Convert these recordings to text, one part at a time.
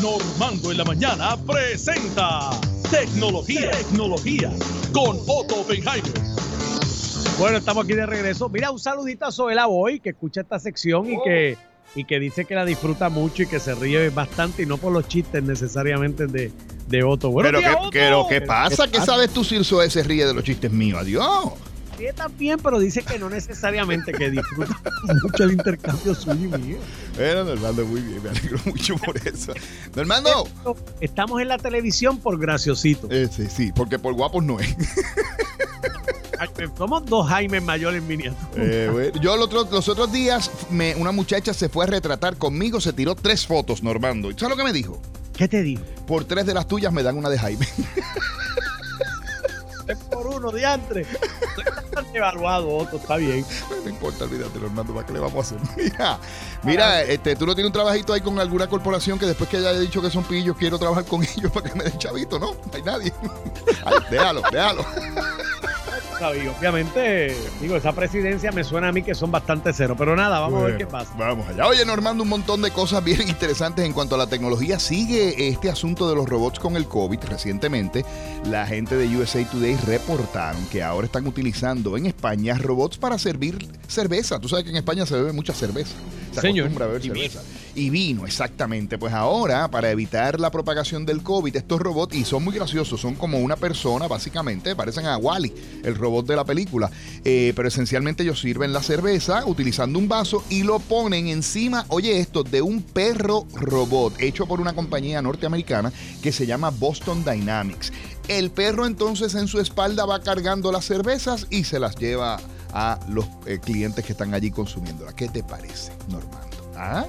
Normando en la mañana presenta Tecnología, Tecnología con Otto Oppenheimer. Bueno, estamos aquí de regreso. Mira, un saludito a Soela Boy, que escucha esta sección y que, y que dice que la disfruta mucho y que se ríe bastante y no por los chistes necesariamente de, de Otto. Bueno, Pero, ¿qué, pero ¿qué pasa? ¿Qué sabes tú si se ríe de los chistes míos? Adiós. Sí, también, pero dice que no necesariamente, que disfruta mucho el intercambio suyo y mío. Bueno, Normando, muy bien, me alegro mucho por eso. Normando. Estamos en la televisión por graciosito. Eh, sí, sí, porque por guapos no es. Somos dos Jaime mayores en miniatura. Eh, bueno, yo los otros, los otros días, me, una muchacha se fue a retratar conmigo, se tiró tres fotos, Normando. ¿Y sabes lo que me dijo? ¿Qué te dijo? Por tres de las tuyas me dan una de Jaime. Es por uno, diantre. Evaluado, Otto, está bien. No importa, olvídate, Normando, ¿para qué le vamos a hacer? Mira, mira, este, tú no tienes un trabajito ahí con alguna corporación que después que haya dicho que son pillos, quiero trabajar con ellos para que me den chavito, ¿no? No hay nadie. Ay, déjalo, déjalo. Y obviamente, digo, esa presidencia me suena a mí que son bastante cero, pero nada, vamos a ver qué pasa. Vamos allá. Oye, Normando, un montón de cosas bien interesantes en cuanto a la tecnología. Sigue este asunto de los robots con el COVID. Recientemente, la gente de USA Today reportaron que ahora están utilizando en España robots para servir cerveza. Tú sabes que en España se bebe mucha cerveza. Se Señor. acostumbra a beber cerveza. Y vino, exactamente. Pues ahora, para evitar la propagación del COVID, estos robots, y son muy graciosos, son como una persona, básicamente, parecen a Wally, el robot de la película. Eh, pero esencialmente ellos sirven la cerveza utilizando un vaso y lo ponen encima, oye esto, de un perro robot hecho por una compañía norteamericana que se llama Boston Dynamics. El perro entonces en su espalda va cargando las cervezas y se las lleva a los eh, clientes que están allí consumiéndola. ¿Qué te parece, Normando? ¿Ah?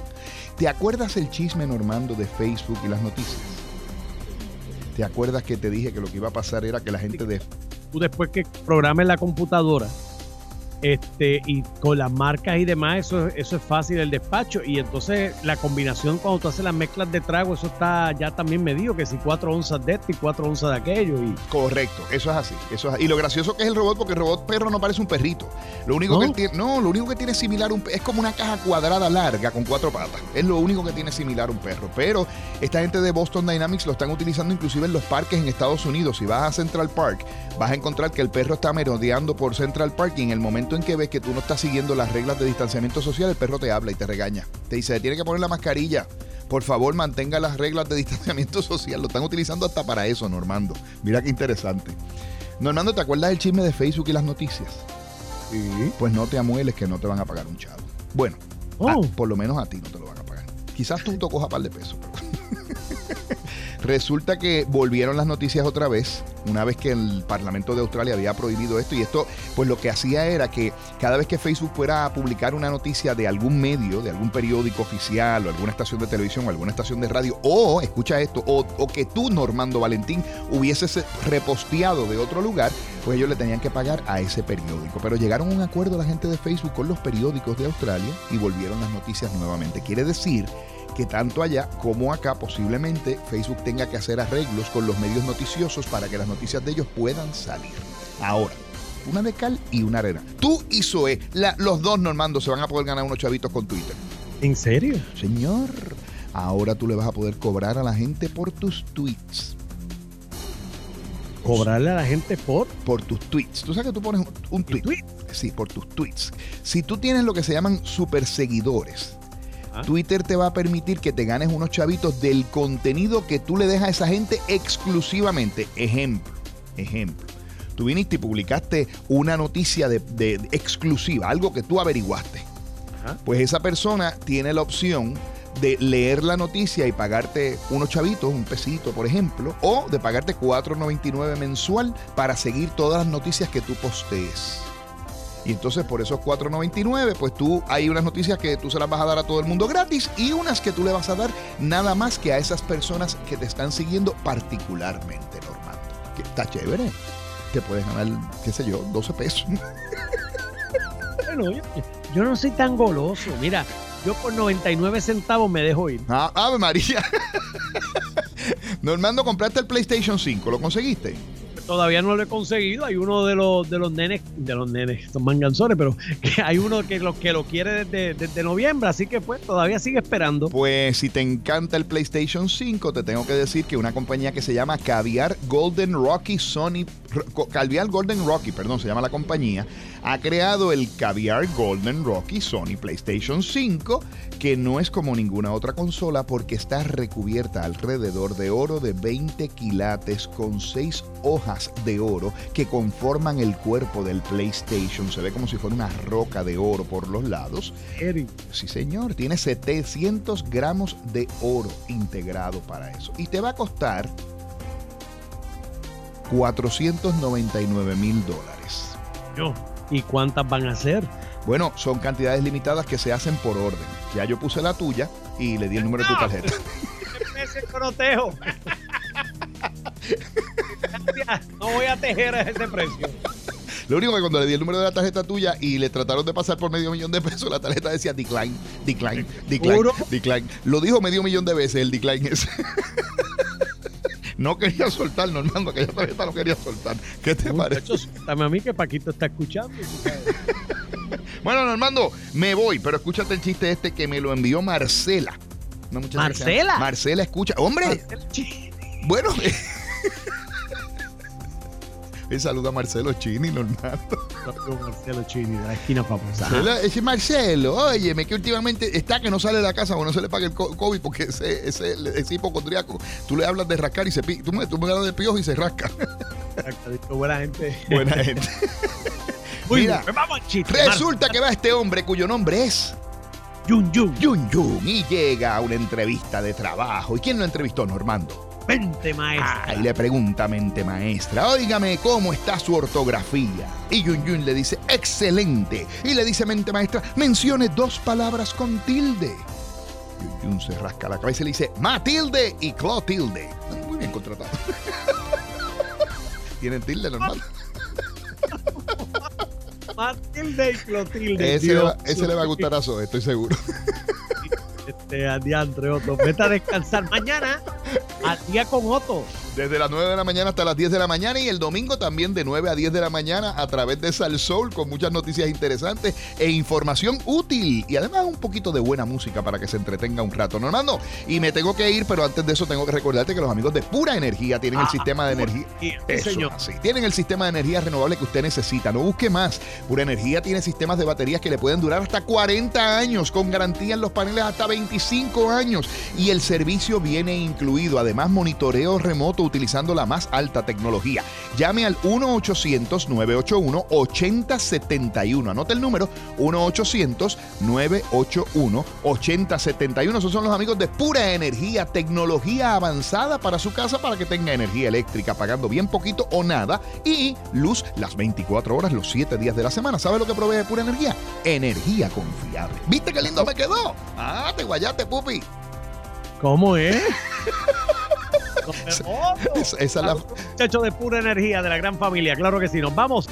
¿Te acuerdas el chisme, Normando, de Facebook y las noticias? ¿Te acuerdas que te dije que lo que iba a pasar era que la gente de... Tú después que programes la computadora este, y con las marcas y demás, eso, eso es fácil el despacho. Y entonces la combinación cuando tú haces las mezclas de trago, eso está ya también medido, que si cuatro onzas de esto y cuatro onzas de aquello. Y... Correcto, eso es así, eso es así. Y lo gracioso que es el robot, porque el robot perro no parece un perrito. Lo único ¿No? que él tiene, no, lo único que tiene similar un es como una caja cuadrada larga con cuatro patas. Es lo único que tiene similar un perro. Pero esta gente de Boston Dynamics lo están utilizando inclusive en los parques en Estados Unidos. Si vas a Central Park, vas a encontrar que el perro está merodeando por Central Park y en el momento en que ves que tú no estás siguiendo las reglas de distanciamiento social, el perro te habla y te regaña. Te dice, tiene que poner la mascarilla. Por favor, mantenga las reglas de distanciamiento social. Lo están utilizando hasta para eso, Normando. Mira qué interesante. Normando, ¿te acuerdas del chisme de Facebook y las noticias? Sí. Pues no te amueles que no te van a pagar un chavo. Bueno, Oh. a- por lo menos a ti no te lo van a pagar. Quizás tú te cojas par de pesos. pero- Resulta que volvieron las noticias otra vez, una vez que el Parlamento de Australia había prohibido esto. Y esto, pues lo que hacía era que cada vez que Facebook fuera a publicar una noticia de algún medio, de algún periódico oficial, o alguna estación de televisión, o alguna estación de radio, o, escucha esto, o, o que tú, Normando Valentín, hubieses reposteado de otro lugar, pues ellos le tenían que pagar a ese periódico. Pero llegaron a un acuerdo la gente de Facebook con los periódicos de Australia y volvieron las noticias nuevamente. Quiere decir que tanto allá como acá posiblemente Facebook tenga que hacer arreglos con los medios noticiosos para que las noticias de ellos puedan salir. Ahora, una de cal y una arena. Tú y Zoe, la- los dos, Normando, se van a poder ganar unos chavitos con Twitter. ¿En serio? Señor, ahora tú le vas a poder cobrar a la gente por tus tweets. Cobrarle a la gente por Por tus tweets. Tú sabes que tú pones un, un tweet. tweet? Sí, por tus tweets. Si tú tienes lo que se llaman super seguidores, Twitter te va a permitir que te ganes unos chavitos del contenido que tú le dejas a esa gente exclusivamente. Ejemplo, ejemplo. Tú viniste y publicaste una noticia de, de- de exclusiva, algo que tú averiguaste. Ajá. Pues esa persona tiene la opción de leer la noticia y pagarte unos chavitos, un pesito, por ejemplo, o de pagarte $4.99 mensual para seguir todas las noticias que tú postees. Y entonces por esos $4.99, pues tú hay unas noticias que tú se las vas a dar a todo el mundo gratis y unas que tú le vas a dar nada más que a esas personas que te están siguiendo particularmente, Normando. Que está chévere. Te puedes ganar, qué sé yo, 12 pesos. Bueno, yo, yo no soy tan goloso. Mira, yo por 99 centavos me dejo ir. Ah, Ave María. Normando, compraste el PlayStation 5, ¿lo conseguiste? Todavía no lo he conseguido. Hay uno de los de los nenes, de los nenes, son manganzones, pero que hay uno que lo que lo quiere desde, desde noviembre, así que pues todavía sigue esperando. Pues si te encanta el PlayStation 5, te tengo que decir que una compañía que se llama Caviar Golden Rocky Sony Caviar Golden Rocky, perdón, se llama la compañía, ha creado el Caviar Golden Rocky Sony PlayStation 5, que no es como ninguna otra consola porque está recubierta alrededor de oro de 20 quilates con 6 hojas de oro que conforman el cuerpo del PlayStation. Se ve como si fuera una roca de oro por los lados. Sí, señor, tiene 700 gramos de oro integrado para eso. Y te va a costar 499 mil dólares. ¿Y cuántas van a ser? Bueno, son cantidades limitadas que se hacen por orden. Ya yo puse la tuya y le di el número de tu tarjeta. no voy a tejer a ese precio. Lo único que cuando le di el número de la tarjeta tuya y le trataron de pasar por medio millón de pesos, la tarjeta decía decline, decline, decline, decline. Lo dijo medio millón de veces el decline ese. no quería soltar, Normando, aquella tarjeta no quería soltar. ¿Qué te parece? Dame a mí que Paquito está escuchando. bueno, Normando, me voy, pero escúchate el chiste este que me lo envió Marcela. Marcela. Marcela, escucha. Hombre. Bueno. Saluda a Marcelo Chini, Normando. Marcelo Chini, de la esquina famosa. Ese Marcelo, óyeme, que últimamente está que no sale de la casa o no se le paga el COVID porque ese, ese, ese hipocondriaco. Tú le hablas de rascar y se tú me, tú me hablas de piojo y se rasca. buena gente. Buena gente. Mira, vamos resulta que va este hombre cuyo nombre es Yun Yun. Yun Yun. Y llega a una entrevista de trabajo. ¿Y quién lo entrevistó, Normando? Mente maestra. y le pregunta mente maestra, óigame, ¿cómo está su ortografía? Y Yun Yun le dice, excelente. Y le dice mente maestra, mencione dos palabras con tilde. Yun Yun se rasca la cabeza y le dice, Matilde y Clotilde. Muy bien contratado. ¿Tienen tilde normal? Matilde y Clotilde. Ese, ese le va a gustar a Zoe, estoy seguro. Este, adiantre, Otto. Vete a descansar. Mañana, a día con Otto. Desde las 9 de la mañana hasta las 10 de la mañana y el domingo también de 9 a 10 de la mañana a través de Sal Soul con muchas noticias interesantes e información útil y además un poquito de buena música para que se entretenga un rato. Normando, y me tengo que ir, pero antes de eso tengo que recordarte que los amigos de Pura Energía tienen el ah, sistema de energía. Eso, señor. Tienen el sistema de energía renovable que usted necesita. No busque más. Pura Energía tiene sistemas de baterías que le pueden durar hasta 40 años con garantía en los paneles hasta 25 años y el servicio viene incluido. Además, monitoreo remoto utilizando la más alta tecnología. Llame al 1-800-981-8071. Anota el número 1-800-981-8071. Esos son los amigos de Pura Energía, tecnología avanzada para su casa para que tenga energía eléctrica pagando bien poquito o nada y luz las 24 horas, los 7 días de la semana. ¿Sabe lo que provee Pura Energía? Energía confiable. ¿Viste qué lindo me quedó? Ah, te guayaste, pupi. ¿Cómo es? esa, es la... Muchacho de pura energía de la gran familia, claro que sí. Nos vamos